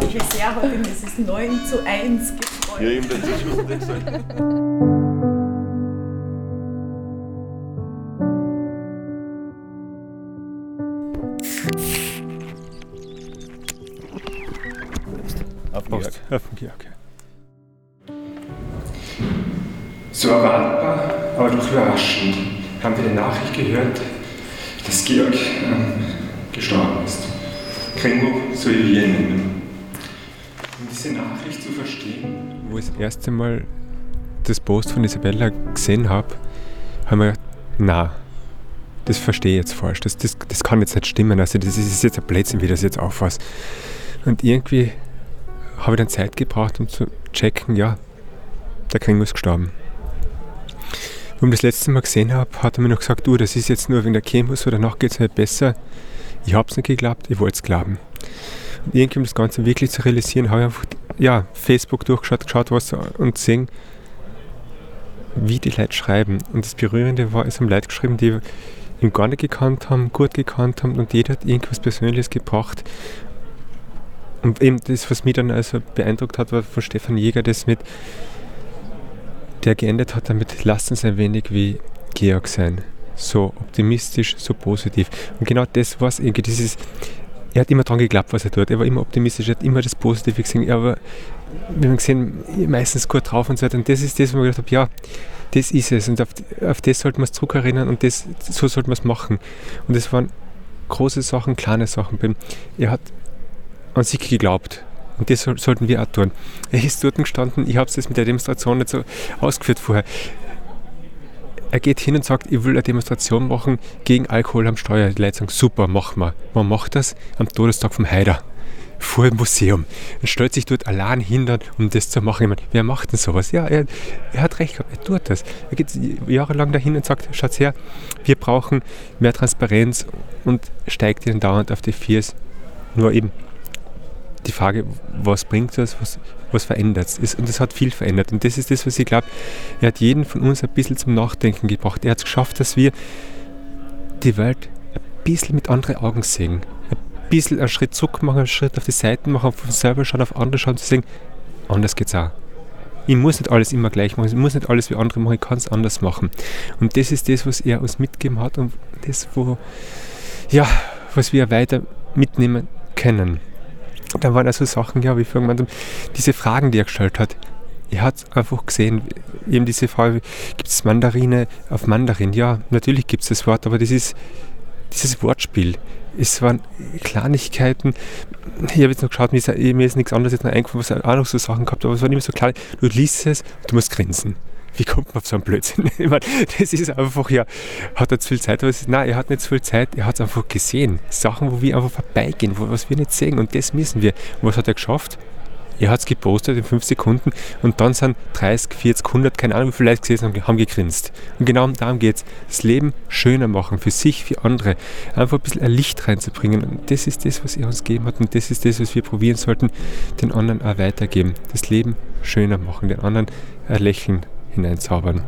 Regisseur hat ihm dieses 9 zu 1 gefreut. Ja, eben, das ist schon gesagt. Auf Georg. Auf Georg. So erwartbar, aber doch überraschend haben wir die Nachricht gehört, dass Georg ähm, gestorben ist. Gringo soll ich ihn nennen. Diese Nachricht zu verstehen. Wo ich das erste Mal das Post von Isabella gesehen habe, haben wir gedacht, na, das verstehe ich jetzt falsch. Das, das, das kann jetzt nicht stimmen. Also das ist jetzt ein Blödsinn, wie das jetzt aufwas. Und irgendwie habe ich dann Zeit gebraucht, um zu checken, ja, der Gringo ist gestorben. Wo ich das letzte Mal gesehen habe, hat er mir noch gesagt, du, das ist jetzt nur wegen der Chemo so, danach geht es nicht besser. Ich habe es nicht geglaubt, ich wollte es glauben. Irgendwie, um das Ganze wirklich zu realisieren, habe ich einfach ja, Facebook durchgeschaut, geschaut, was und gesehen, wie die Leute schreiben. Und das Berührende war, es haben Leute geschrieben, die ihn gar nicht gekannt haben, gut gekannt haben und jeder hat irgendwas Persönliches gebracht. Und eben das, was mich dann also beeindruckt hat, war von Stefan Jäger, das mit der geendet hat damit, lasst uns ein wenig wie Georg sein. So optimistisch, so positiv. Und genau das war es irgendwie. Dieses, er hat immer daran geglaubt, was er tut. Er war immer optimistisch, er hat immer das Positive gesehen. Er war, wir haben gesehen, meistens gut drauf und so weiter. Und das ist das, wo ich gedacht habe, ja, das ist es. Und auf, auf das sollten wir uns zurückerinnern und das, so sollten wir es machen. Und das waren große Sachen, kleine Sachen. Er hat an sich geglaubt. Und das sollten wir auch tun. Er ist dort gestanden, ich habe es mit der Demonstration nicht so ausgeführt vorher. Er geht hin und sagt, ich will eine Demonstration machen gegen Alkohol am Steuer. Die Leute sagen, super, mach mal. Man macht das am Todestag vom Haider vor dem Museum und stellt sich dort allein hin, um das zu machen. Ich meine, wer macht denn sowas? Ja, er, er, hat recht gehabt, er tut das. Er geht jahrelang dahin und sagt, schaut her, wir brauchen mehr Transparenz und steigt dann dauernd auf die Viers. Nur eben die Frage, was bringt das, was, was verändert es? Und es hat viel verändert. Und das ist das, was ich glaube, er hat jeden von uns ein bisschen zum Nachdenken gebracht. Er hat es geschafft, dass wir die Welt ein bisschen mit anderen Augen sehen. Ein bisschen einen Schritt zurück machen, einen Schritt auf die Seiten machen, uns selber schauen, auf andere schauen, zu sehen, anders geht es auch. Ich muss nicht alles immer gleich machen, ich muss nicht alles wie andere machen, ich kann es anders machen. Und das ist das, was er uns mitgegeben hat und das, wo, ja, was wir weiter mitnehmen können dann waren also Sachen, ja, wie vorhin gemeint diese Fragen, die er gestellt hat. Er hat einfach gesehen, eben diese Frage, gibt es Mandarine auf Mandarin? Ja, natürlich gibt es das Wort, aber das ist dieses Wortspiel. Es waren Kleinigkeiten. Ich habe jetzt noch geschaut, mir ist, mir ist nichts anderes jetzt noch eingefallen, was auch noch so Sachen gehabt aber es waren immer so klar. Du liest es, du musst grinsen wie kommt man auf so einen Blödsinn? Ich meine, das ist einfach, ja, hat er zu viel Zeit? Was, nein, er hat nicht zu viel Zeit, er hat es einfach gesehen. Sachen, wo wir einfach vorbeigehen, wo, was wir nicht sehen und das müssen wir. Und was hat er geschafft? Er hat es gepostet in fünf Sekunden und dann sind 30, 40, 100, keine Ahnung, Leute gesehen haben, haben gegrinst. Und genau darum geht es. Das Leben schöner machen, für sich, für andere. Einfach ein bisschen ein Licht reinzubringen. Und das ist das, was er uns gegeben hat und das ist das, was wir probieren sollten, den anderen auch weitergeben. Das Leben schöner machen, den anderen ein Lächeln hineinzaubern.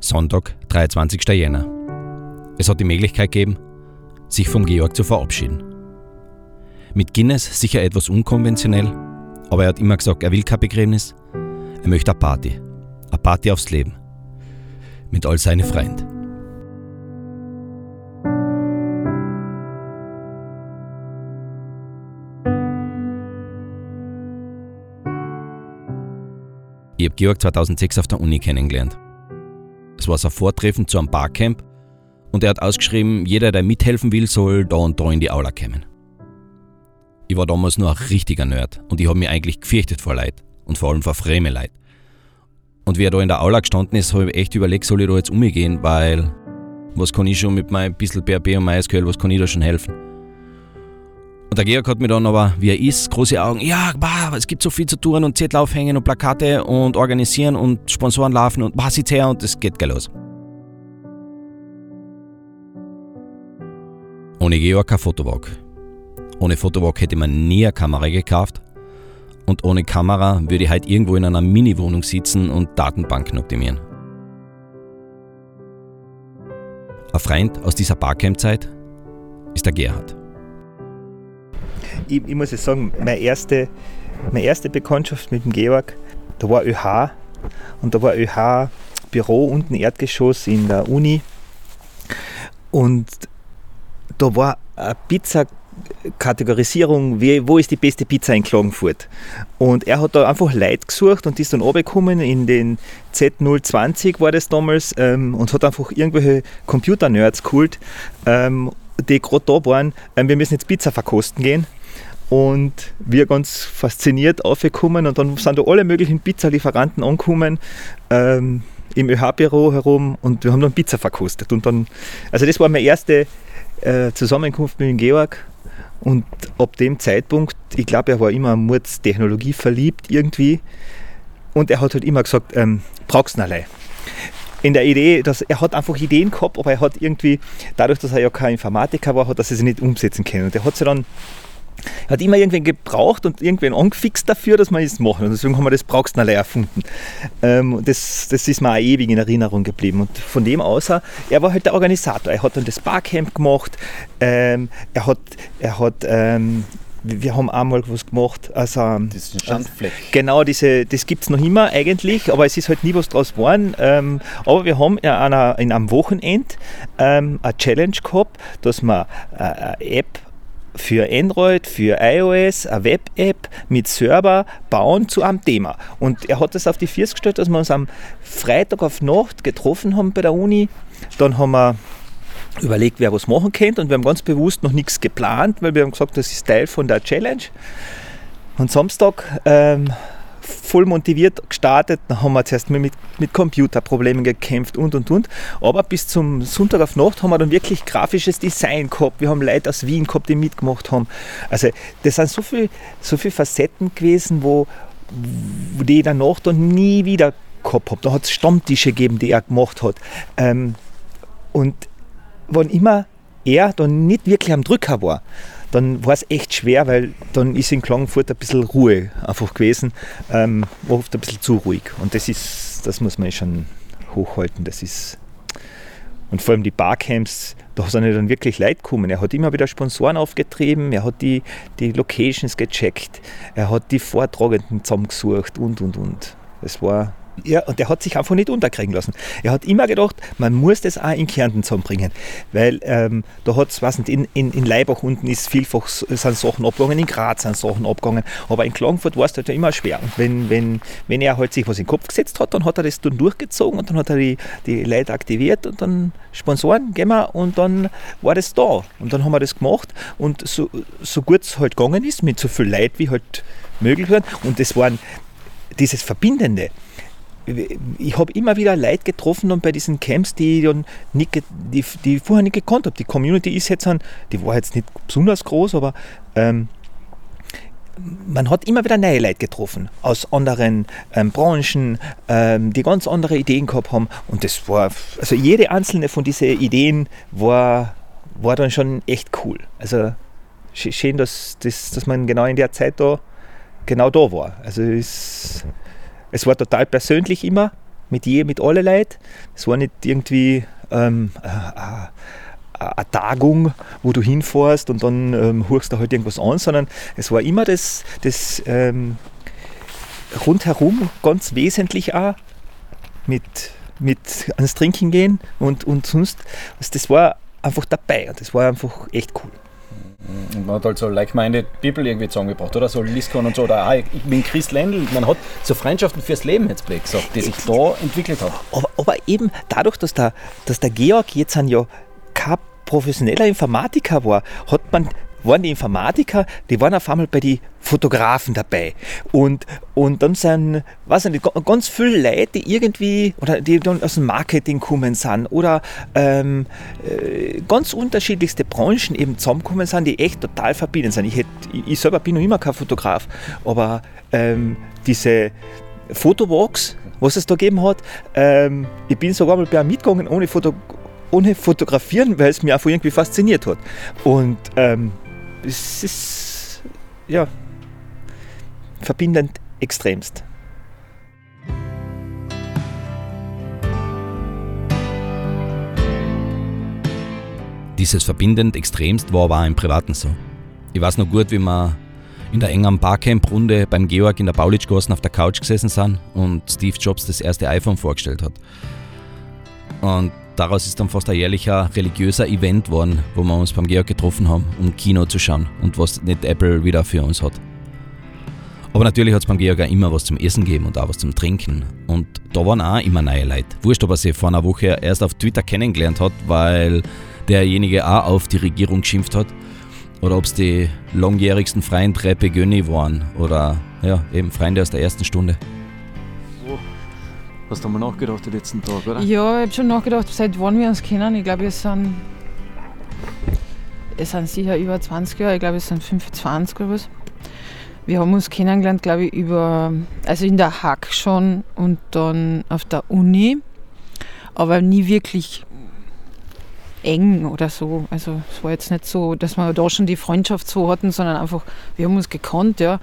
Sonntag, 23. Jänner. Es hat die Möglichkeit gegeben, sich vom Georg zu verabschieden. Mit Guinness sicher etwas unkonventionell, aber er hat immer gesagt, er will kein Begräbnis, er möchte eine Party. Eine Party aufs Leben mit all seinen Freunden. Ich habe Georg 2006 auf der Uni kennengelernt. Es war sein Vortreffen zu einem Barcamp und er hat ausgeschrieben, jeder, der mithelfen will, soll da und da in die Aula kommen. Ich war damals nur ein richtiger Nerd und ich habe mich eigentlich gefürchtet vor Leid und vor allem vor fremde Leid. Und wie er da in der Aula gestanden ist, habe ich echt überlegt, soll ich da jetzt umgehen, weil was kann ich schon mit meinem bisschen PHP und MySQL, was kann ich da schon helfen? Und der Georg hat mir dann aber, wie er ist, große Augen, ja, bah, es gibt so viel zu tun und Zettel aufhängen und Plakate und organisieren und Sponsoren laufen und was jetzt her und es geht gleich los. Ohne Georg kein Fotowalk. Ohne Fotowalk hätte man nie eine Kamera gekauft, und ohne Kamera würde ich halt irgendwo in einer Mini-Wohnung sitzen und Datenbanken optimieren. Ein Freund aus dieser Barcamp-Zeit ist der Gerhard. Ich, ich muss jetzt sagen, meine erste, meine erste Bekanntschaft mit dem Georg, da war ÖH und da war ÖH Büro unten Erdgeschoss in der Uni und da war eine Pizza Kategorisierung, wie, wo ist die beste Pizza in Klagenfurt. Und er hat da einfach Leute gesucht und ist dann runtergekommen in den Z020 war das damals ähm, und hat einfach irgendwelche Computer-Nerds geholt, ähm, die gerade da waren, ähm, wir müssen jetzt Pizza verkosten gehen. Und wir ganz fasziniert aufgekommen und dann sind da alle möglichen Pizzalieferanten angekommen ähm, im ÖH-Büro herum und wir haben dann Pizza verkostet. Und dann, also das war meine erste äh, Zusammenkunft mit dem Georg und ab dem Zeitpunkt, ich glaube, er war immer Mordstechnologie verliebt irgendwie. Und er hat halt immer gesagt, ähm, brauchst du. In der Idee, dass er hat einfach Ideen gehabt, aber er hat irgendwie, dadurch, dass er ja kein Informatiker war, hat er sie nicht umsetzen können. Und er hat sie dann hat immer irgendwen gebraucht und irgendwen angefixt dafür, dass man es machen. Und deswegen haben wir das Brauchsnerlei erfunden. Ähm, das, das ist mir auch ewig in Erinnerung geblieben. Und von dem aus, er war halt der Organisator. Er hat dann das Barcamp gemacht. Ähm, er hat, er hat ähm, wir haben einmal was gemacht. Also, das ist ein. Genau, diese, das gibt es noch immer eigentlich, aber es ist halt nie was draus geworden. Ähm, aber wir haben in, einer, in einem Wochenende ähm, eine Challenge gehabt, dass wir äh, eine App für Android, für iOS, eine Web-App mit Server bauen zu einem Thema. Und er hat das auf die Füße gestellt, dass wir uns am Freitag auf Nacht getroffen haben bei der Uni. Dann haben wir überlegt, wer was machen könnte und wir haben ganz bewusst noch nichts geplant, weil wir haben gesagt, das ist Teil von der Challenge. Und Samstag ähm, voll motiviert gestartet. Dann haben wir zuerst mit, mit Computerproblemen gekämpft und und und. Aber bis zum Sonntag auf Nacht haben wir dann wirklich grafisches Design gehabt. Wir haben Leute aus Wien gehabt, die mitgemacht haben. Also das sind so viele so viel Facetten gewesen, wo, wo die danach dann nie wieder gehabt habe. Da hat es Stammtische gegeben, die er gemacht hat. Ähm, und wann immer er dann nicht wirklich am Drücker war, dann war es echt schwer, weil dann ist in Klagenfurt ein bisschen Ruhe einfach gewesen, ähm, oft ein bisschen zu ruhig. Und das ist, das muss man schon hochhalten. Das ist und vor allem die Barcamps, da sind ja dann wirklich Leute gekommen. Er hat immer wieder Sponsoren aufgetrieben, er hat die, die Locations gecheckt, er hat die Vortragenden zusammengesucht und und und. Es war ja, und der hat sich einfach nicht unterkriegen lassen. Er hat immer gedacht, man muss das auch in Kärnten zusammenbringen. Weil ähm, da hat es, in, in, in Leibach unten ist vielfach sind Sachen abgegangen, in Graz sind Sachen abgegangen, aber in Klagenfurt war es halt immer schwer. Und wenn, wenn, wenn er halt sich was in den Kopf gesetzt hat, dann hat er das dann durchgezogen und dann hat er die, die Leute aktiviert und dann Sponsoren gehen wir und dann war das da. Und dann haben wir das gemacht und so, so gut es halt gegangen ist, mit so viel Leid wie halt möglich war. Und das waren dieses Verbindende ich habe immer wieder Leute getroffen und bei diesen Camps, die ich nicht, die, die ich vorher nicht gekannt habe. Die Community ist jetzt, die war jetzt nicht besonders groß, aber ähm, man hat immer wieder neue Leute getroffen aus anderen ähm, Branchen, ähm, die ganz andere Ideen gehabt haben. Und das war, also jede einzelne von diesen Ideen war, war dann schon echt cool. Also schön, dass, dass, dass man genau in der Zeit da genau da war. Also es es war total persönlich immer, mit je, mit allen Leuten. Es war nicht irgendwie ähm, eine Tagung, wo du hinfährst und dann ähm, hörst du halt irgendwas an, sondern es war immer das, das ähm, rundherum ganz wesentlich auch mit, mit ans Trinken gehen und, und sonst, also das war einfach dabei und das war einfach echt cool. Und man hat halt so like-minded People irgendwie zusammengebracht, oder? So Liskon und so. Oder auch, ich bin Chris Lendl. Man hat so Freundschaften fürs Leben jetzt gesagt, die sich da entwickelt haben. Aber, aber, eben dadurch, dass der, dass der Georg jetzt ja kein professioneller Informatiker war, hat man waren die Informatiker, die waren auf einmal bei den Fotografen dabei. Und, und dann sind, weiß nicht, ganz viele Leute, die irgendwie, oder die dann aus dem Marketing kommen sind, oder ähm, äh, ganz unterschiedlichste Branchen eben zusammenkommen sind, die echt total verbinden sind. Ich, hätt, ich selber bin noch immer kein Fotograf, aber ähm, diese Fotowalks, was es da gegeben hat, ähm, ich bin sogar mal bei einem mitgegangen ohne Foto ohne Fotografieren, weil es mich einfach irgendwie fasziniert hat. Und ähm, es ist, ja, verbindend extremst. Dieses verbindend extremst war aber auch im Privaten so. Ich weiß noch gut, wie wir in der engen Barcamp-Runde beim Georg in der Paulitschgassen auf der Couch gesessen sind und Steve Jobs das erste iPhone vorgestellt hat. Und daraus ist dann fast ein jährlicher religiöser Event geworden, wo wir uns beim Georg getroffen haben, um Kino zu schauen und was nicht Apple wieder für uns hat. Aber natürlich hat es beim Georg auch immer was zum Essen gegeben und auch was zum Trinken. Und da waren auch immer neue Leute. Wurscht, ob er sie vor einer Woche erst auf Twitter kennengelernt hat, weil derjenige auch auf die Regierung geschimpft hat. Oder ob es die langjährigsten Freunde Reppe Gönni waren. Oder ja, eben Freunde aus der ersten Stunde. Hast du mal nachgedacht die letzten Tage, oder? Ja, ich habe schon nachgedacht, seit wann wir uns kennen. Ich glaube, es sind, es sind sicher über 20 Jahre, ich glaube, es sind 25 oder was. Wir haben uns kennengelernt, glaube ich, über, also in der Hack schon und dann auf der Uni, aber nie wirklich eng oder so. Also es war jetzt nicht so, dass wir da schon die Freundschaft so hatten, sondern einfach, wir haben uns gekannt, ja.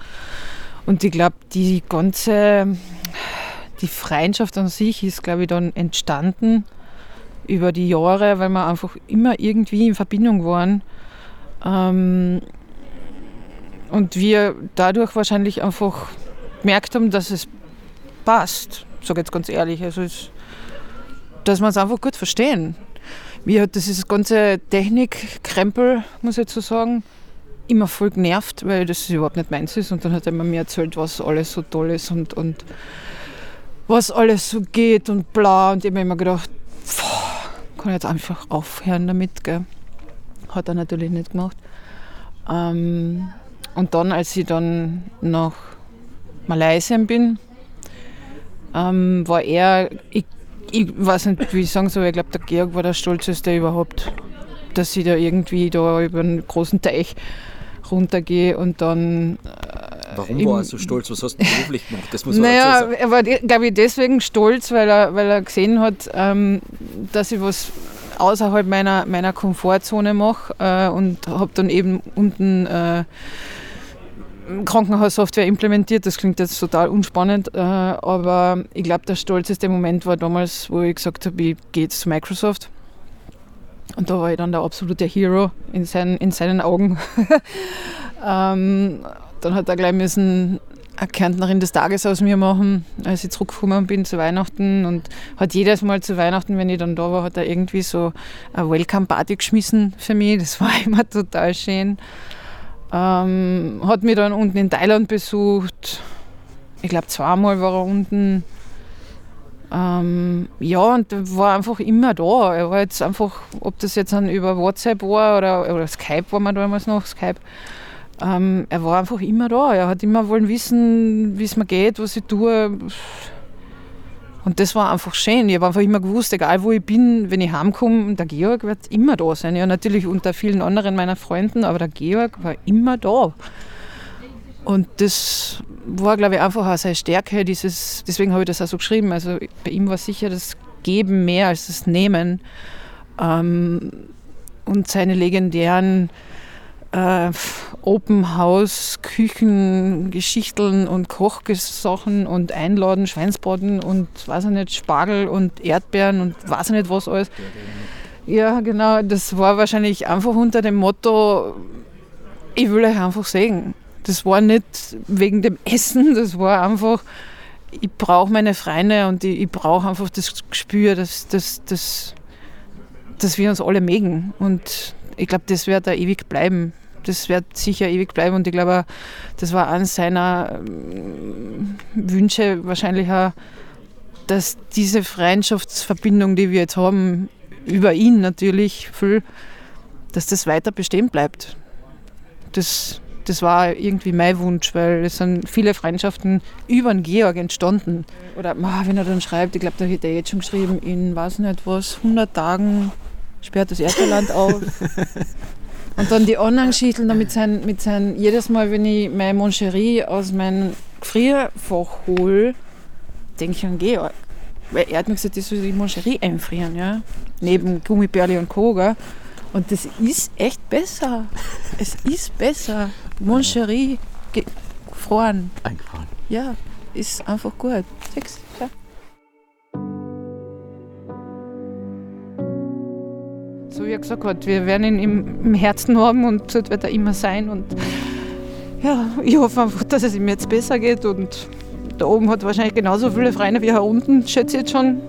Und ich glaube, die ganze, die Freundschaft an sich ist, glaube ich, dann entstanden über die Jahre, weil wir einfach immer irgendwie in Verbindung waren. Ähm, und wir dadurch wahrscheinlich einfach gemerkt haben, dass es passt. Sage jetzt ganz ehrlich. Also es, dass wir es einfach gut verstehen. Mir hat dieses ganze Technikkrempel, muss ich jetzt so sagen, immer voll genervt, weil das überhaupt nicht meins ist. Und dann hat er mir erzählt, was alles so toll ist und, und was alles so geht und bla. Und ich habe mir immer gedacht, pff, kann jetzt einfach aufhören damit. Gell? Hat er natürlich nicht gemacht. Ähm, und dann, als ich dann nach Malaysia bin, ähm, war er, ich, ich weiß nicht, wie ich sagen soll, ich glaube, der Georg war der stolzeste überhaupt, dass ich da irgendwie da über einen großen Teich runtergehe und dann. Warum war er so stolz? Was hast du beruflich gemacht? Das muss naja, er war, glaube ich, deswegen stolz, weil er, weil er gesehen hat, ähm, dass ich was außerhalb meiner, meiner Komfortzone mache äh, und habe dann eben unten. Äh, Krankenhaussoftware implementiert. Das klingt jetzt total unspannend, äh, aber ich glaube, der stolzeste Moment war damals, wo ich gesagt habe, ich gehe jetzt zu Microsoft. Und da war ich dann der absolute Hero in, seinen, in seinen Augen. ähm, dann hat er gleich müssen eine Kärntnerin des Tages aus mir machen, als ich zurückgekommen bin zu Weihnachten. Und hat jedes Mal zu Weihnachten, wenn ich dann da war, hat er irgendwie so eine Welcome-Party geschmissen für mich. Das war immer total schön. Ähm, hat mich dann unten in Thailand besucht. Ich glaube, zweimal war er unten. Ähm, ja, und war einfach immer da. Er war jetzt einfach, ob das jetzt über WhatsApp war oder, oder Skype war man damals noch, Skype. Ähm, er war einfach immer da. Er hat immer wollen wissen, wie es mir geht, was ich tue. Und das war einfach schön. Ich habe einfach immer gewusst, egal wo ich bin, wenn ich heimkomme, der Georg wird immer da sein. Ja, natürlich unter vielen anderen meiner Freunden, aber der Georg war immer da. Und das war, glaube ich, einfach auch seine Stärke. Dieses, deswegen habe ich das auch so geschrieben. Also bei ihm war sicher das Geben mehr als das Nehmen. Ähm, und seine legendären äh, Open House, Küchen, Geschichteln und Kochsachen und Einladen, Schweinsbraten und weiß ich nicht, Spargel und Erdbeeren und weiß ich nicht was alles. Ja, genau, das war wahrscheinlich einfach unter dem Motto, ich will euch einfach sehen. Das war nicht wegen dem Essen, das war einfach, ich brauche meine Freunde und ich, ich brauche einfach das Gespür, dass, dass, dass, dass wir uns alle mögen. Und ich glaube, das wird da ewig bleiben das wird sicher ewig bleiben und ich glaube, das war eines seiner ähm, Wünsche wahrscheinlich auch, dass diese Freundschaftsverbindung, die wir jetzt haben, über ihn natürlich viel, dass das weiter bestehen bleibt. Das, das war irgendwie mein Wunsch, weil es sind viele Freundschaften über den Georg entstanden. Oder wenn er dann schreibt, ich glaube, da hätte er jetzt schon geschrieben, in weiß nicht was, 100 Tagen sperrt das Erdbeerland auf. Und dann die anderen Schichteln damit sein, mit sein, jedes Mal, wenn ich meine Moncherie aus meinem Gefrierfach hole, denke ich an Georg. Weil er hat mir gesagt, ich soll die Moncherie einfrieren, ja. Neben Gummibärli und Koga. Und das ist echt besser. Es ist besser. Moncherie eingefroren. Eingefroren. Ja, ist einfach gut. Sechs, So wie er gesagt hat, wir werden ihn im, Herzen haben und dort wird er immer sein. Und ja, ich hoffe einfach, dass es ihm jetzt besser geht. Und da oben hat wahrscheinlich genauso viele Freunde wie hier unten, schätze ich jetzt schon.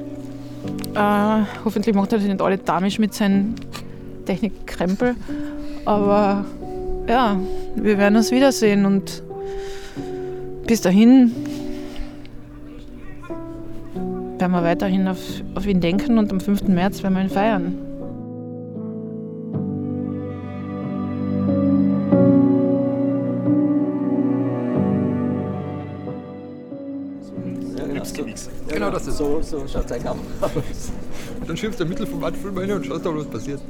Äh, hoffentlich macht er das nicht alle damisch mit seinen Technikkrempel. Aber ja, wir werden uns wiedersehen und bis dahin werden wir weiterhin auf, auf ihn denken und am 5. März werden wir ihn feiern. Genau das ist So, so schaut es eigentlich aus. Dann schimpfst du im Mittel vom Waldfilm rein und schaust da, was passiert.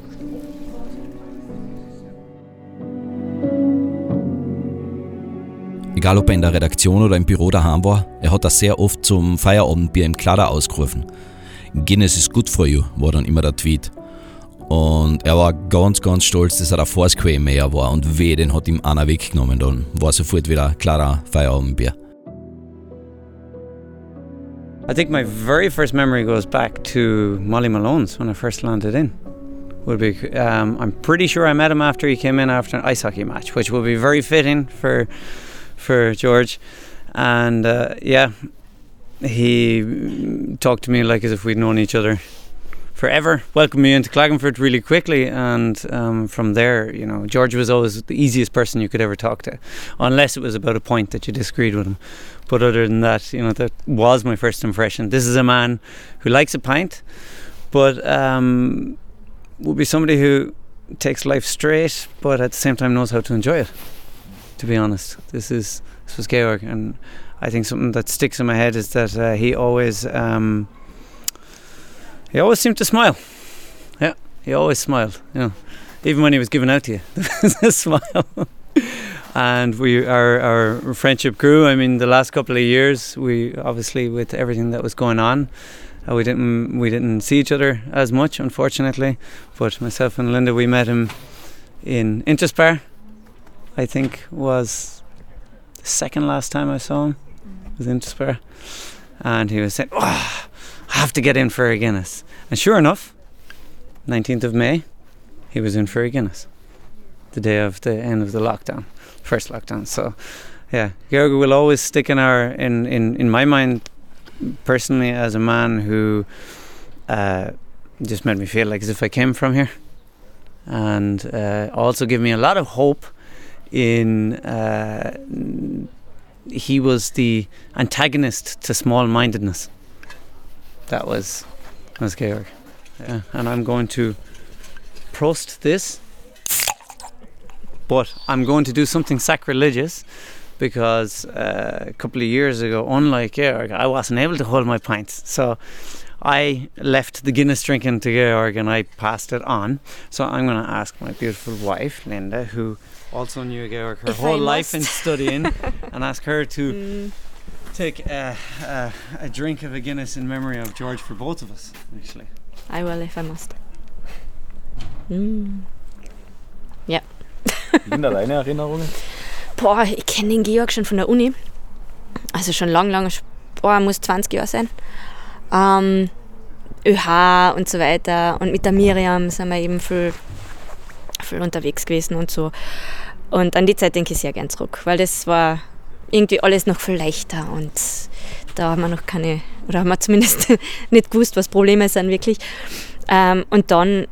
Egal ob er in der Redaktion oder im Büro daheim war, er hat das sehr oft zum Feierabendbier im Kleider ausgerufen. Guinness is good for you, war dann immer der Tweet. Und er war ganz, ganz stolz, dass er der Foursquare mehr war und weh, den hat ihm einer weggenommen. Dann war sofort wieder klarer Feierabendbier. I think my very first memory goes back to Molly Malone's when I first landed in. Would be, um, I'm pretty sure I met him after he came in after an ice hockey match, which will be very fitting for for George. And uh, yeah, he talked to me like as if we'd known each other forever. Welcomed me into Klagenfurt really quickly, and um, from there, you know, George was always the easiest person you could ever talk to, unless it was about a point that you disagreed with him. But other than that, you know, that was my first impression. This is a man who likes a pint, but um, would be somebody who takes life straight, but at the same time knows how to enjoy it. To be honest, this is this was Georg, and I think something that sticks in my head is that uh, he always um, he always seemed to smile. Yeah, he always smiled. You know, even when he was giving out to you, a smile. and we our our friendship grew. I mean, the last couple of years, we obviously with everything that was going on, uh, we didn't we didn't see each other as much, unfortunately. But myself and Linda, we met him in Interspar. I think was the second last time I saw him was Interspar, and he was saying, "Oh, I have to get in for a Guinness." And sure enough, 19th of May, he was in for a Guinness, the day of the end of the lockdown, first lockdown. So, yeah, Georg will always stick in our in in in my mind personally as a man who uh, just made me feel like as if I came from here, and uh, also give me a lot of hope. In uh, he was the antagonist to small-mindedness. That was was Georg, yeah. and I'm going to prost this, but I'm going to do something sacrilegious because uh, a couple of years ago, unlike Georg, I wasn't able to hold my pints. So I left the Guinness drinking to Georg and I passed it on. So I'm going to ask my beautiful wife, Linda, who also knew Georg her If whole life in studying, and ask her to Mm, take a, a, a drink of a Guinness in memory of George for both of us, actually. I will if I must. Mm. Linda, deine Erinnerungen? Boah, ich kenne den Georg schon von der Uni. Also schon lang, lang, boah, muss 20 Jahre sein. Ähm, ÖH und so weiter. Und mit der Miriam sind wir eben viel, viel unterwegs gewesen und so. Und an die Zeit denke ich sehr gern zurück, weil das war irgendwie alles noch viel leichter und da haben wir noch keine, oder haben wir zumindest nicht gewusst, was Probleme sind wirklich. Ähm, und dann,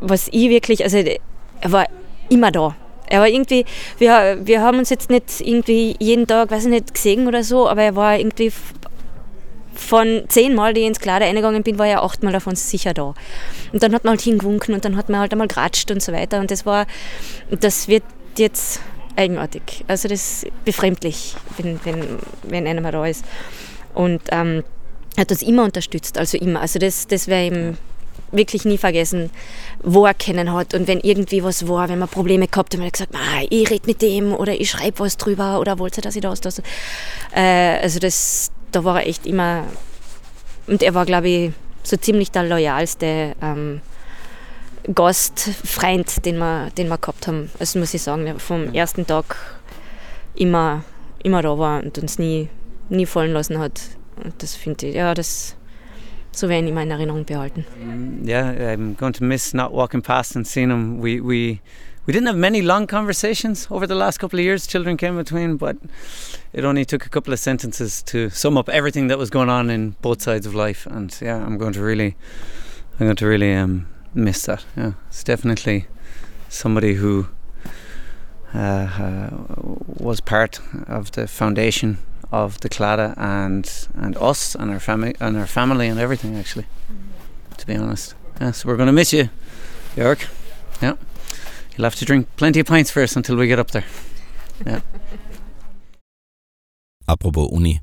was ich wirklich, also er war immer da. Er war irgendwie, wir, wir haben uns jetzt nicht irgendwie jeden Tag, weiß ich nicht, gesehen oder so, aber er war irgendwie von zehn Mal, die ich ins Kleider eingegangen bin, war er achtmal davon sicher da. Und dann hat man halt hingewunken und dann hat man halt einmal geratscht und so weiter. Und das war, das wird jetzt eigenartig. Also das ist befremdlich, wenn, wenn, wenn einer mal da ist. Und ähm, er hat uns immer unterstützt, also immer. Also das, das ich ihm wirklich nie vergessen, wo er kennen hat. Und wenn irgendwie was war, wenn wir Probleme gehabt haben, hat er gesagt, "Ah, ich rede mit dem oder ich schreibe was drüber oder wollte, dass ich da was das. Äh, also das, da war er echt immer. Und er war, glaube ich, so ziemlich der loyalste ähm, Gastfreund, den wir, den wir gehabt haben. Also muss ich sagen, vom ersten Tag immer immer da war und uns nie, nie fallen lassen hat. Und das finde ich, ja, das so werden immer in Erinnerung behalten. Yeah, I'm going to miss not walking past and seeing him. We, we, we didn't have many long conversations over the last couple of years. Children came between, but it only took a couple of sentences to sum up everything that was going on in both sides of life. And yeah, I'm going to really, I'm going to really um, miss that. Yeah, it's definitely somebody who uh, uh, was part of the foundation of the Clada and and us and our family and our family and everything actually. To be honest, yeah. So we're going to miss you, York. Yeah, you'll have to drink plenty of pints first until we get up there. Yeah. Apropos Uni.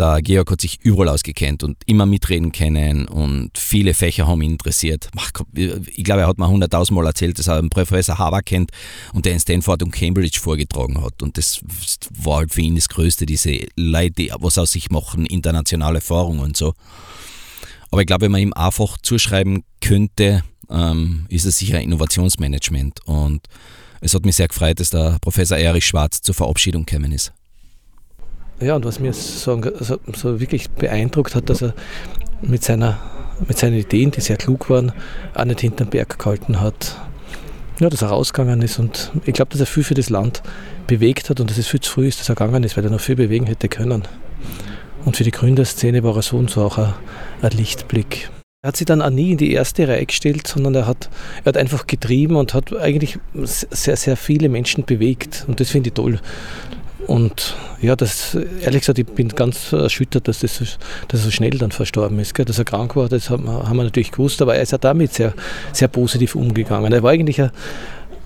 Der Georg hat sich überall ausgekennt und immer mitreden können und viele Fächer haben ihn interessiert. Ich glaube, er hat mir hunderttausendmal erzählt, dass er einen Professor Haber kennt und der in Stanford und Cambridge vorgetragen hat. Und das war halt für ihn das Größte, diese Leute, die was aus sich machen, internationale Erfahrung und so. Aber ich glaube, wenn man ihm einfach zuschreiben könnte, ähm, ist es sicher Innovationsmanagement. Und es hat mich sehr gefreut, dass der Professor Erich Schwarz zur Verabschiedung gekommen ist. Ja, und was mir so, also, so wirklich beeindruckt hat, dass er mit, seiner, mit seinen Ideen, die sehr klug waren, auch nicht hinterm Berg gehalten hat. Ja, dass er rausgegangen ist und ich glaube, dass er viel für das Land bewegt hat und dass es viel zu früh ist, dass er gegangen ist, weil er noch viel bewegen hätte können. Und für die Gründerszene war er so und so auch ein, ein Lichtblick. Er hat sich dann auch nie in die erste Reihe gestellt, sondern er hat, er hat einfach getrieben und hat eigentlich sehr, sehr viele Menschen bewegt. Und das finde ich toll. Und ja, das, ehrlich gesagt, ich bin ganz erschüttert, dass das, dass so schnell dann verstorben ist. Gell? Dass er krank war, das haben wir, haben wir natürlich gewusst, aber er ist ja damit sehr, sehr positiv umgegangen. Er war eigentlich ein,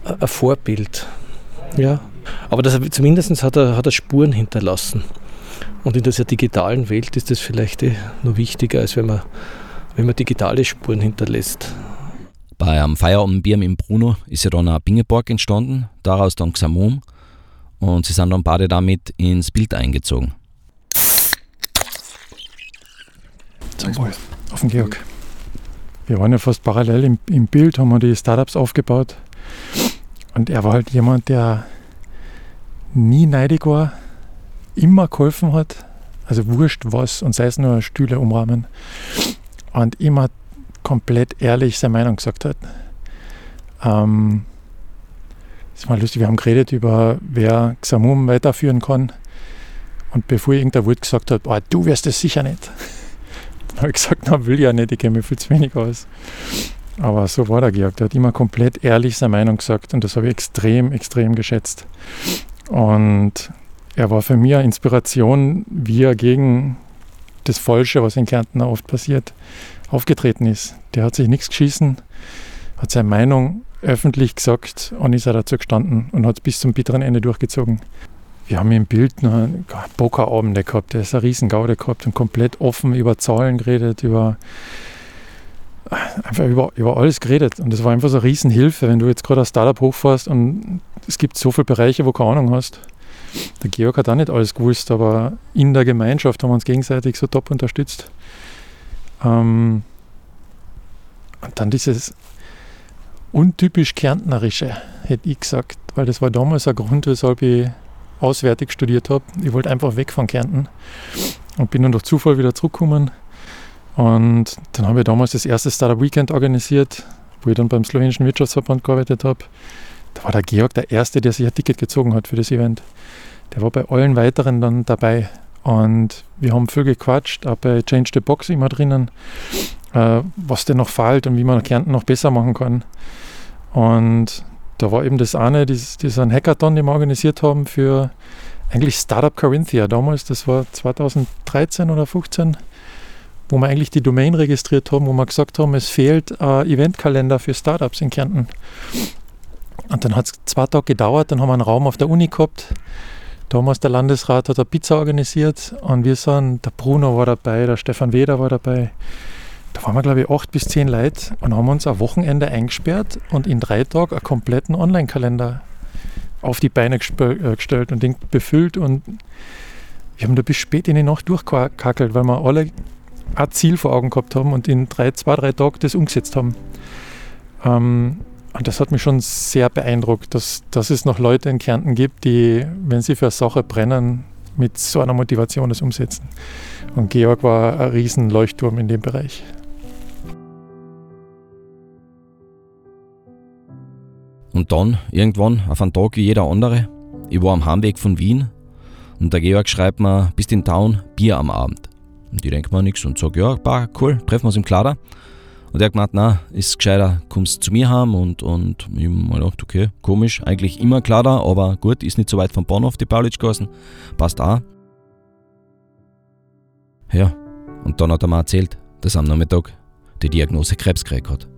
ein Vorbild. Ja. Aber das, zumindest hat er, hat er Spuren hinterlassen. Und in dieser digitalen Welt ist das vielleicht eh noch wichtiger, als wenn man, wenn man digitale Spuren hinterlässt. Bei einem Feierabendbier im Bruno ist ja dann ein Bingeborg entstanden, daraus dann Xamum und sie sind dann beide damit ins Bild eingezogen. Zum Wohl. Auf den Georg. Wir waren ja fast parallel im, im Bild, haben wir die Startups aufgebaut. Und er war halt jemand, der nie neidig war, immer geholfen hat. Also wurscht was und sei es nur Stühle umrahmen. Und immer komplett ehrlich seine Meinung gesagt hat. Ähm, das war lustig, wir haben geredet über, wer Xamum weiterführen kann. Und bevor irgendein Wort gesagt hat, oh, du wirst es sicher nicht, dann habe ich gesagt, na, will ja nicht, ich kenne mich viel zu wenig aus. Aber so war der Georg, der hat immer komplett ehrlich seine Meinung gesagt und das habe ich extrem, extrem geschätzt. Und er war für mich eine Inspiration, wie er gegen das Falsche, was in Kärnten oft passiert, aufgetreten ist. Der hat sich nichts geschissen, hat seine Meinung öffentlich gesagt und ist dazu gestanden und hat es bis zum bitteren Ende durchgezogen. Wir haben im Bild noch Pokerabende gehabt, der ist eine riesen Gaude gehabt und komplett offen über Zahlen geredet, über einfach über, über alles geredet. Und das war einfach so eine Riesenhilfe, wenn du jetzt gerade ein Startup hochfährst und es gibt so viele Bereiche, wo du keine Ahnung hast. Der Georg hat auch nicht alles gewusst, aber in der Gemeinschaft haben wir uns gegenseitig so top unterstützt. Ähm, und dann dieses untypisch Kärntnerische, hätte ich gesagt, weil das war damals ein Grund, weshalb ich auswärtig studiert habe. Ich wollte einfach weg von Kärnten und bin dann durch Zufall wieder zurückgekommen. Und dann habe ich damals das erste Startup Weekend organisiert, wo ich dann beim slowenischen Wirtschaftsverband gearbeitet habe. Da war der Georg der Erste, der sich ein Ticket gezogen hat für das Event. Der war bei allen weiteren dann dabei. Und wir haben viel gequatscht, auch bei Change the Box immer drinnen, äh, was denn noch fehlt und wie man Kärnten noch besser machen kann. Und da war eben das eine, dieser Hackathon, den wir organisiert haben für eigentlich Startup Carinthia damals, das war 2013 oder 2015, wo wir eigentlich die Domain registriert haben, wo wir gesagt haben, es fehlt ein Eventkalender für Startups in Kärnten. Und dann hat es zwei Tage gedauert, dann haben wir einen Raum auf der Uni gehabt. Damals der Landesrat hat eine Pizza organisiert und wir sind, der Bruno war dabei, der Stefan Weder war dabei, da waren wir, glaube ich, acht bis zehn Leute und haben uns ein Wochenende eingesperrt und in drei Tagen einen kompletten Online-Kalender auf die Beine äh, gestellt und den befüllt. Und wir haben da bis spät in die Nacht durchkackelt, weil wir alle ein Ziel vor Augen gehabt haben und in drei, zwei, drei Tagen das umgesetzt haben. Ähm, Und das hat mich schon sehr beeindruckt, dass, dass es noch Leute in Kärnten gibt, die, wenn sie für eine Sache brennen, mit so einer Motivation das umsetzen. Und Georg war ein riesen Leuchtturm in dem Bereich. Und dann, irgendwann, auf einen Tag wie jeder andere, ich war am Heimweg von Wien und der Georg schreibt mir, bist in Town, Bier am Abend. Und ich denke mir nichts und sage, ja, cool, treffen wir uns im Klader. Und er hat gemeint, na, ist gescheiter, kommst zu mir heim und, und ich mir gedacht, okay, komisch, eigentlich immer Klader, aber gut, ist nicht so weit vom Bahnhof, die Paulitschgassen, passt auch. Ja, und dann hat er mir erzählt, dass am Nachmittag die Diagnose Krebs gekriegt hat.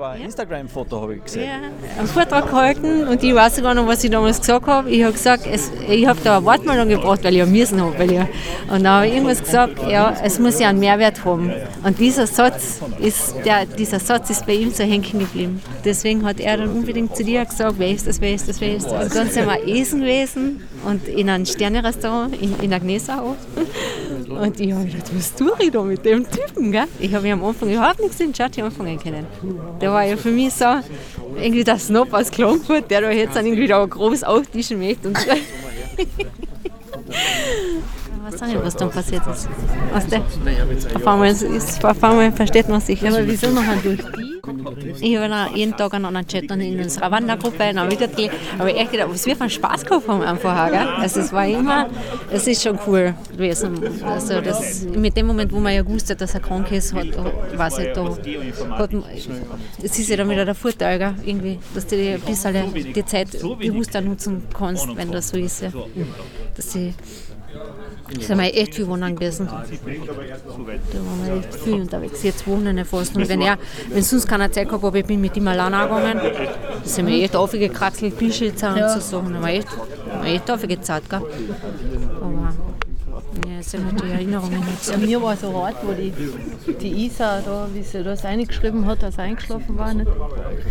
Ich habe ein Instagram-Foto habe ich gesehen. Ja, einen Vortrag gehalten und ich weiß sogar noch, was ich damals gesagt habe. Ich habe gesagt, es, ich habe da eine Wortmeldung gebracht, weil ich am Müssen habe. Weil ich, und dann habe ich irgendwas gesagt, ja, es muss ja einen Mehrwert haben. Und dieser Satz ist, der, dieser Satz ist bei ihm so hängen geblieben. Deswegen hat er dann unbedingt zu dir gesagt, wer ist das, wer ist das, wer ist das. Und dann sind wir essen gewesen und in einem Sterne-Restaurant in, in Agnesa Und ich habe gedacht, was tue ich da mit dem Typen? Gell? Ich habe ihn am Anfang überhaupt nichts in Chat anfangen können. Der war ja für mich so irgendwie der Snob aus Klagenfurt, der da jetzt dann irgendwie da groß auftischen möchte. Und was sagen was dann passiert ist. Auf einmal, ist, auf einmal versteht man sich. Ja, aber wieso noch durch die? Ich habe jeden Tag einen anderen Chat und in unserer Wandergruppe, in einer Wiedertele, aber echt gedacht, was wir für einen Spaß gehabt haben einfach auch, gell? Also es war immer, es ist schon cool gewesen. Also das, mit dem Moment, wo man ja gewusst hat, dass er krank ist, hat, weiß ich, da hat, es ist ja dann wieder der Vorteil, gell? irgendwie, dass du ein bisschen die Zeit bewusster nutzen kannst, wenn das so ist. Ja. Dass ich, da sind wir echt viel wandern gewesen. Da waren wir echt viel unterwegs. Jetzt wohnen wir fast. Und wenn er, wenn sonst keiner Zeit gehabt habe, ich bin mit ihm alleine gegangen, da sind wir echt aufgekraxelt, Bischitzer und so Sachen. Da haben wir echt, haben wir echt aufgezahlt. Gell? Aber ja, das sind halt die Erinnerungen jetzt. Ja, mir war so hart, wo die, die Isa, da, wie sie das eingeschrieben hat, als sie eingeschlafen war, nicht?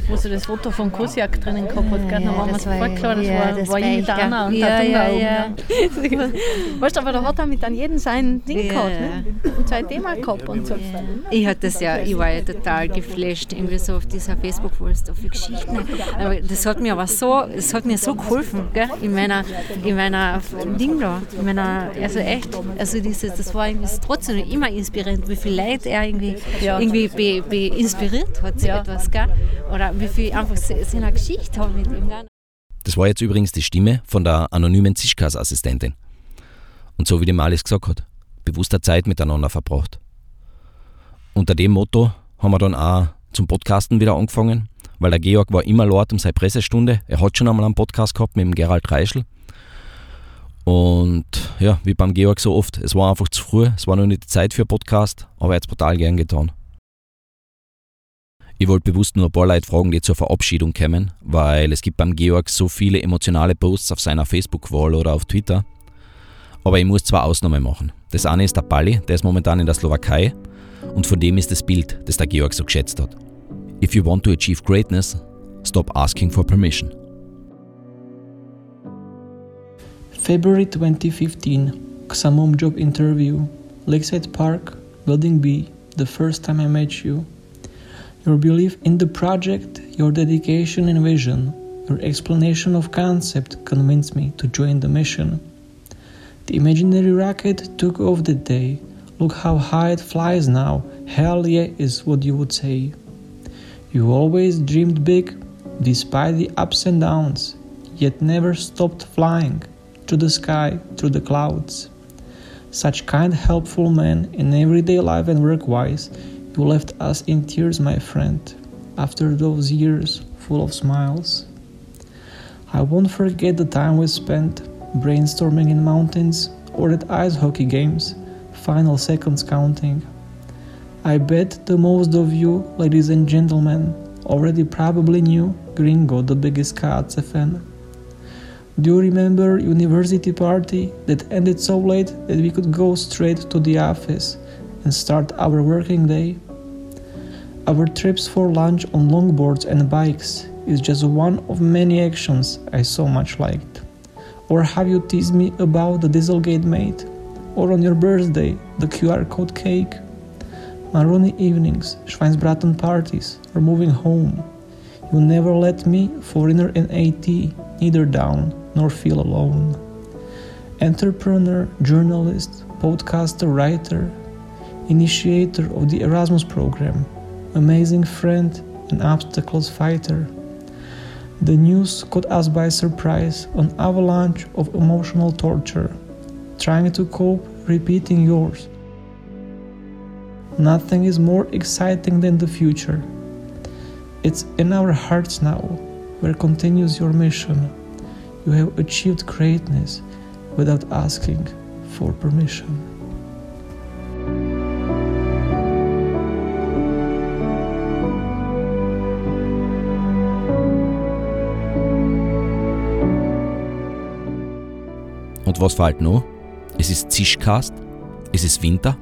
wo sie das Foto von Kosiak drinnen gehabt hat. Gell? Da waren wir sofort klar, das ja, war, das war ich mit war Anna und ja, der ja, ja. oben. Ja. weißt du, aber da hat er mit an jedem sein Ding Ja. gehabt ne? und sein Thema gehabt und so. Ich hatte das ja, ich war ja total geflasht, irgendwie so auf dieser Facebook-Wurst, so viele Geschichten. Aber das hat mir aber so, das hat mir so geholfen, gell? in meiner, in meiner Ding da, in meiner, also echt, also dieses, das war irgendwie trotzdem immer inspirierend, wie viel Leute er irgendwie, Ja. irgendwie be, be inspiriert hat, zu etwas, gell? oder wie viel einfach se- seine Geschichte haben mit ihm. Gell? Das war jetzt übrigens die Stimme von der anonymen Zischkas-Assistentin. Und so wie die Malis gesagt hat, bewusster Zeit miteinander verbracht. Unter dem Motto haben wir dann auch zum Podcasten wieder angefangen, weil der Georg war immer laut um seine Pressestunde. Er hat schon einmal einen Podcast gehabt mit dem Gerald Reischl. Und ja, wie beim Georg so oft, es war einfach zu früh, es war noch nicht die Zeit für einen Podcast, aber er hat es brutal gern getan. Ich wollte bewusst nur ein paar Leute fragen, die zur Verabschiedung kommen, weil es gibt beim Georg so viele emotionale Posts auf seiner Facebook-Wall oder auf Twitter. Aber ich muss zwei Ausnahmen machen. Das eine ist der Balli, der ist momentan in der Slowakei und von dem ist das Bild, das der Georg so geschätzt hat. If you want to achieve greatness, stop asking for permission. February 2015, Xamum job interview, Lakeside Park, Building B, the first time I met you. Your belief in the project, your dedication and vision, your explanation of concept convinced me to join the mission. The imaginary rocket took off that day. Look how high it flies now. Hell yeah, is what you would say. You always dreamed big, despite the ups and downs, yet never stopped flying to the sky, through the clouds. Such kind, helpful man in everyday life and work wise, you left us in tears, my friend, after those years full of smiles. I won't forget the time we spent brainstorming in mountains or at ice hockey games, final seconds counting. I bet the most of you, ladies and gentlemen, already probably knew Gringo, the biggest Katze fan. Do you remember university party that ended so late that we could go straight to the office and start our working day? Our trips for lunch on longboards and bikes is just one of many actions I so much liked. Or have you teased me about the Dieselgate mate? or on your birthday, the QR code cake. Maroni evenings, Schweinsbraten parties, or moving home. You never let me, foreigner in AT, neither down nor feel alone. Entrepreneur, journalist, podcaster, writer, initiator of the Erasmus program, amazing friend and obstacles fighter. The news caught us by surprise, an avalanche of emotional torture, trying to cope, repeating yours. Nothing is more exciting than the future. It's in our hearts now, where continues your mission. You have achieved greatness without asking for permission. Und was fällt noch? Es ist Zischkast, es ist Winter.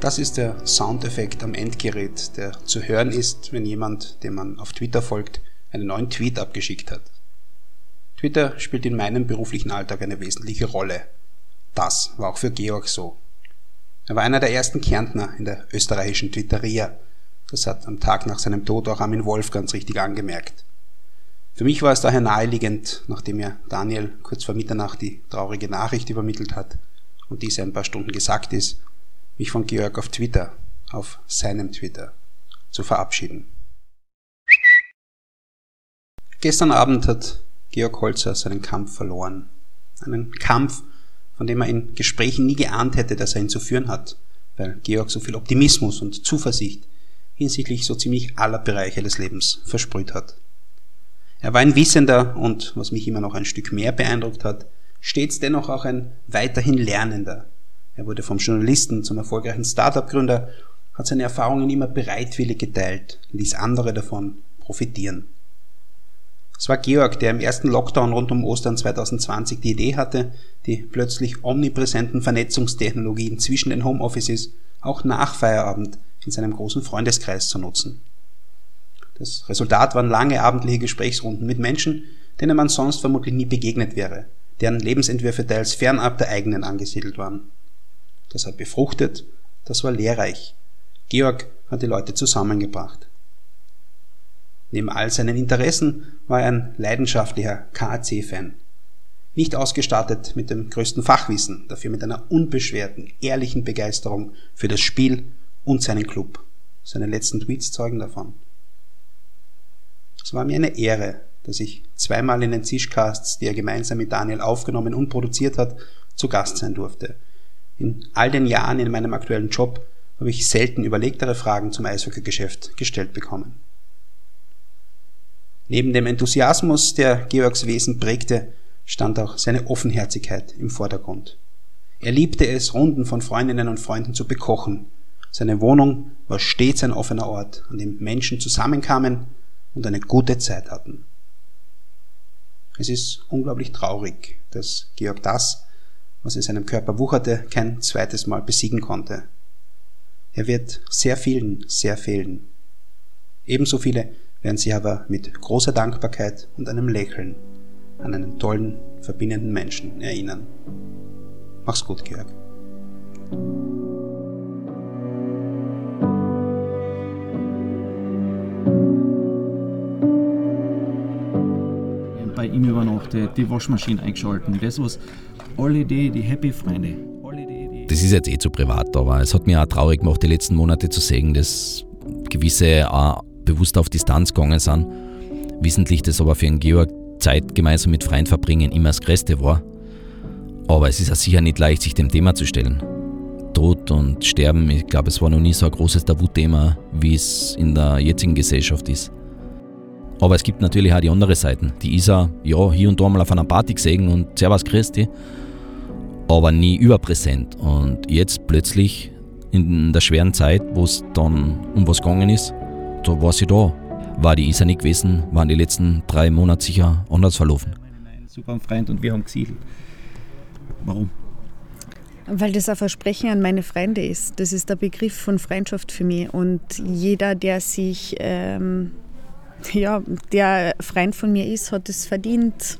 Das ist der Soundeffekt am Endgerät, der zu hören ist, wenn jemand, dem man auf Twitter folgt, einen neuen Tweet abgeschickt hat. Twitter spielt in meinem beruflichen Alltag eine wesentliche Rolle. Das war auch für Georg so. Er war einer der ersten Kärntner in der österreichischen Twitteria. Das hat am Tag nach seinem Tod auch Armin Wolf ganz richtig angemerkt. Für mich war es daher naheliegend, nachdem mir Daniel kurz vor Mitternacht die traurige Nachricht übermittelt hat und diese ein paar Stunden gesagt ist, mich von Georg auf Twitter, auf seinem Twitter, zu verabschieden. Gestern Abend hat Georg Holzer seinen Kampf verloren. Einen Kampf, von dem er in Gesprächen nie geahnt hätte, dass er ihn zu führen hat, weil Georg so viel Optimismus und Zuversicht hinsichtlich so ziemlich aller Bereiche des Lebens versprüht hat. Er war ein Wissender und, was mich immer noch ein Stück mehr beeindruckt hat, stets dennoch auch ein weiterhin Lernender, er wurde vom Journalisten zum erfolgreichen Startup-Gründer, hat seine Erfahrungen immer bereitwillig geteilt, ließ andere davon profitieren. Es war Georg, der im ersten Lockdown rund um Ostern 2020 die Idee hatte, die plötzlich omnipräsenten Vernetzungstechnologien zwischen den Homeoffices auch nach Feierabend in seinem großen Freundeskreis zu nutzen. Das Resultat waren lange abendliche Gesprächsrunden mit Menschen, denen man sonst vermutlich nie begegnet wäre, deren Lebensentwürfe teils fernab der eigenen angesiedelt waren. Das hat befruchtet, das war lehrreich. Georg hat die Leute zusammengebracht. Neben all seinen Interessen war er ein leidenschaftlicher KAC-Fan. Nicht ausgestattet mit dem größten Fachwissen, dafür mit einer unbeschwerten, ehrlichen Begeisterung für das Spiel und seinen Club. Seine letzten Tweets zeugen davon. Es war mir eine Ehre, dass ich zweimal in den Zischcasts, die er gemeinsam mit Daniel aufgenommen und produziert hat, zu Gast sein durfte – in all den Jahren in meinem aktuellen Job habe ich selten überlegtere Fragen zum Eishockeygeschäft gestellt bekommen. Neben dem Enthusiasmus, der Georgs Wesen prägte, stand auch seine Offenherzigkeit im Vordergrund. Er liebte es, Runden von Freundinnen und Freunden zu bekochen. Seine Wohnung war stets ein offener Ort, an dem Menschen zusammenkamen und eine gute Zeit hatten. Es ist unglaublich traurig, dass Georg das, was in seinem Körper wucherte, kein zweites Mal besiegen konnte. Er wird sehr vielen sehr fehlen. Ebenso viele werden sich aber mit großer Dankbarkeit und einem Lächeln an einen tollen, verbindenden Menschen erinnern. Mach's gut, Georg. Ihm übernachtet, die Waschmaschine eingeschalten, das was alle die, die Happy-Freunde. Das ist jetzt eh zu privat, aber es hat mich auch traurig gemacht, die letzten Monate zu sehen, dass gewisse auch bewusst auf Distanz gegangen sind. Wissentlich das aber für einen Georg Zeit gemeinsam mit Freunden verbringen immer das Größte war. Aber es ist auch sicher nicht leicht, sich dem Thema zu stellen. Tod und Sterben, ich glaube, es war noch nie so ein großes Tabuthema, wie es in der jetzigen Gesellschaft ist. Aber es gibt natürlich auch die andere Seiten. Die Isa, ja, hier und da mal auf einer Party gesehen und Servus Christi, aber nie überpräsent. Und jetzt plötzlich in der schweren Zeit, wo es dann um was gegangen ist, da war sie da. War die Isa nicht gewesen, waren die letzten drei Monate sicher anders verlaufen. Super Freund und wir haben gesiedelt. Warum? Weil das ein Versprechen an meine Freunde ist. Das ist der Begriff von Freundschaft für mich. Und jeder, der sich ähm, ja, der Freund von mir ist, hat es verdient,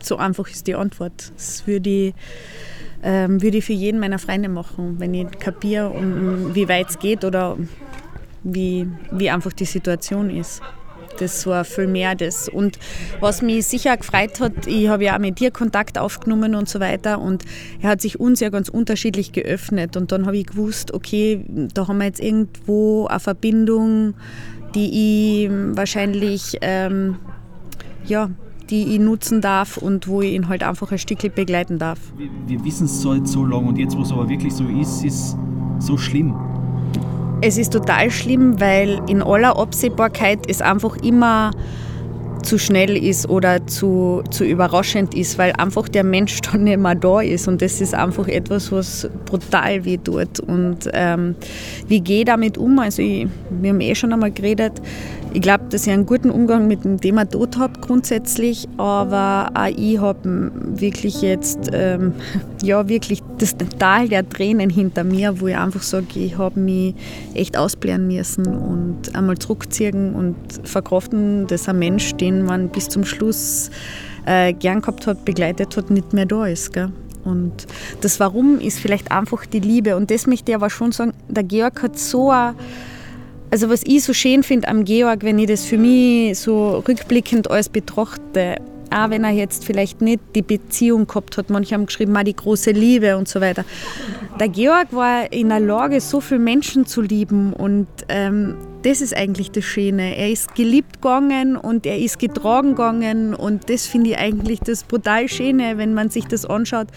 So einfach ist die Antwort. Das würde ich, ähm, würde ich für jeden meiner Freunde machen, wenn ich kapiere, um, wie weit es geht oder wie, wie einfach die Situation ist. Das war viel mehr das. Und was mich sicher gefreut hat, ich habe ja auch mit dir Kontakt aufgenommen und so weiter und er hat sich uns ja ganz unterschiedlich geöffnet und dann habe ich gewusst, okay, da haben wir jetzt irgendwo eine Verbindung, die ich wahrscheinlich ähm, ja, die ich nutzen darf und wo ich ihn halt einfach ein Stückchen begleiten darf. Wir, wir wissen es so, so lange und jetzt, wo es aber wirklich so ist, ist so schlimm. Es ist total schlimm, weil in aller Absehbarkeit es einfach immer zu schnell ist oder zu, zu überraschend ist, weil einfach der Mensch dann nicht mehr da ist. Und das ist einfach etwas, was brutal weh tut. Und ähm, wie gehe ich damit um? Also, ich, wir haben eh schon einmal geredet. Ich glaube, dass ich einen guten Umgang mit dem Thema Tod habe grundsätzlich, aber auch ich habe wirklich jetzt, ähm, ja, wirklich das Tal der Tränen hinter mir, wo ich einfach sage, ich habe mich echt ausblären müssen und einmal zurückziehen und verkraften, dass ein Mensch, den man bis zum Schluss äh, gern gehabt hat, begleitet hat, nicht mehr da ist. Gell? Und das Warum ist vielleicht einfach die Liebe. Und das möchte ich aber schon sagen, der Georg hat so eine also was ich so schön finde am Georg, wenn ich das für mich so rückblickend alles betrachte, auch wenn er jetzt vielleicht nicht die Beziehung gehabt hat, manche haben geschrieben, mal die große Liebe und so weiter. Der Georg war in der Lage, so viele Menschen zu lieben und ähm, das ist eigentlich das Schöne. Er ist geliebt gegangen und er ist getragen gegangen und das finde ich eigentlich das brutal Schöne, wenn man sich das anschaut.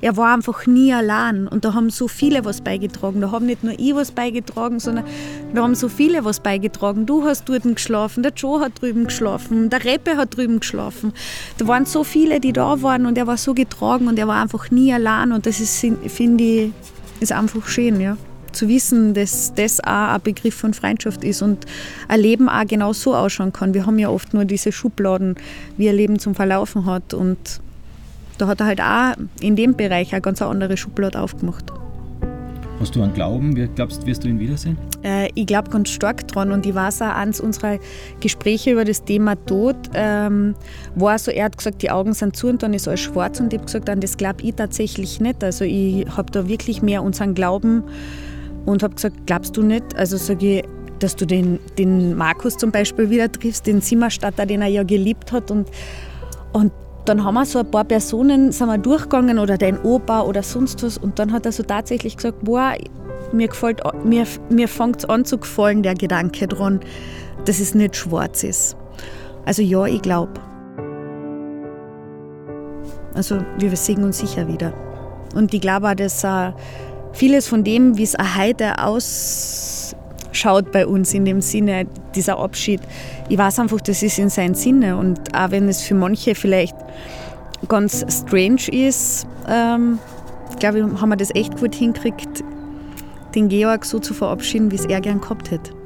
Er war einfach nie allein und da haben so viele was beigetragen. Da haben nicht nur ich was beigetragen, sondern da haben so viele was beigetragen. Du hast dort geschlafen, der Joe hat drüben geschlafen, der Reppe hat drüben geschlafen. Da waren so viele, die da waren und er war so getragen und er war einfach nie allein und das ist, finde ich, ist einfach schön, ja zu wissen, dass das auch ein Begriff von Freundschaft ist und ein Leben auch genau so ausschauen kann. Wir haben ja oft nur diese Schubladen, wie ein Leben zum Verlaufen hat und da hat er halt auch in dem Bereich eine ganz andere Schublade aufgemacht. Hast du einen Glauben? Wie glaubst wirst du ihn wiedersehen? Äh, ich glaube ganz stark dran und ich weiß auch, eines unserer Gespräche über das Thema Tod ähm, war so, er hat gesagt, die Augen sind zu und dann ist alles schwarz und ich habe gesagt, an das glaube ich tatsächlich nicht. Also ich habe da wirklich mehr unseren Glauben und habe gesagt, glaubst du nicht? Also sage ich, dass du den, den Markus zum Beispiel wieder triffst, den Zimmerstatter, den er ja geliebt hat. Und, und dann haben wir so ein paar Personen, sind wir durchgegangen oder dein Opa oder sonst was. Und dann hat er so tatsächlich gesagt, boah, mir, mir, mir fängt es an zu gefallen, der Gedanke dran, dass es nicht schwarz ist. Also ja, ich glaube. Also wir sehen uns sicher wieder. Und ich glaube auch, dass uh, vieles von dem, wie es heute ausschaut bei uns in dem Sinne, dieser Abschied, ich weiß einfach, das ist in seinem Sinne. Und auch wenn es für manche vielleicht ganz strange ist, ähm, glaube ich, haben wir das echt gut hingekriegt, den Georg so zu verabschieden, wie es er gern gehabt hätte.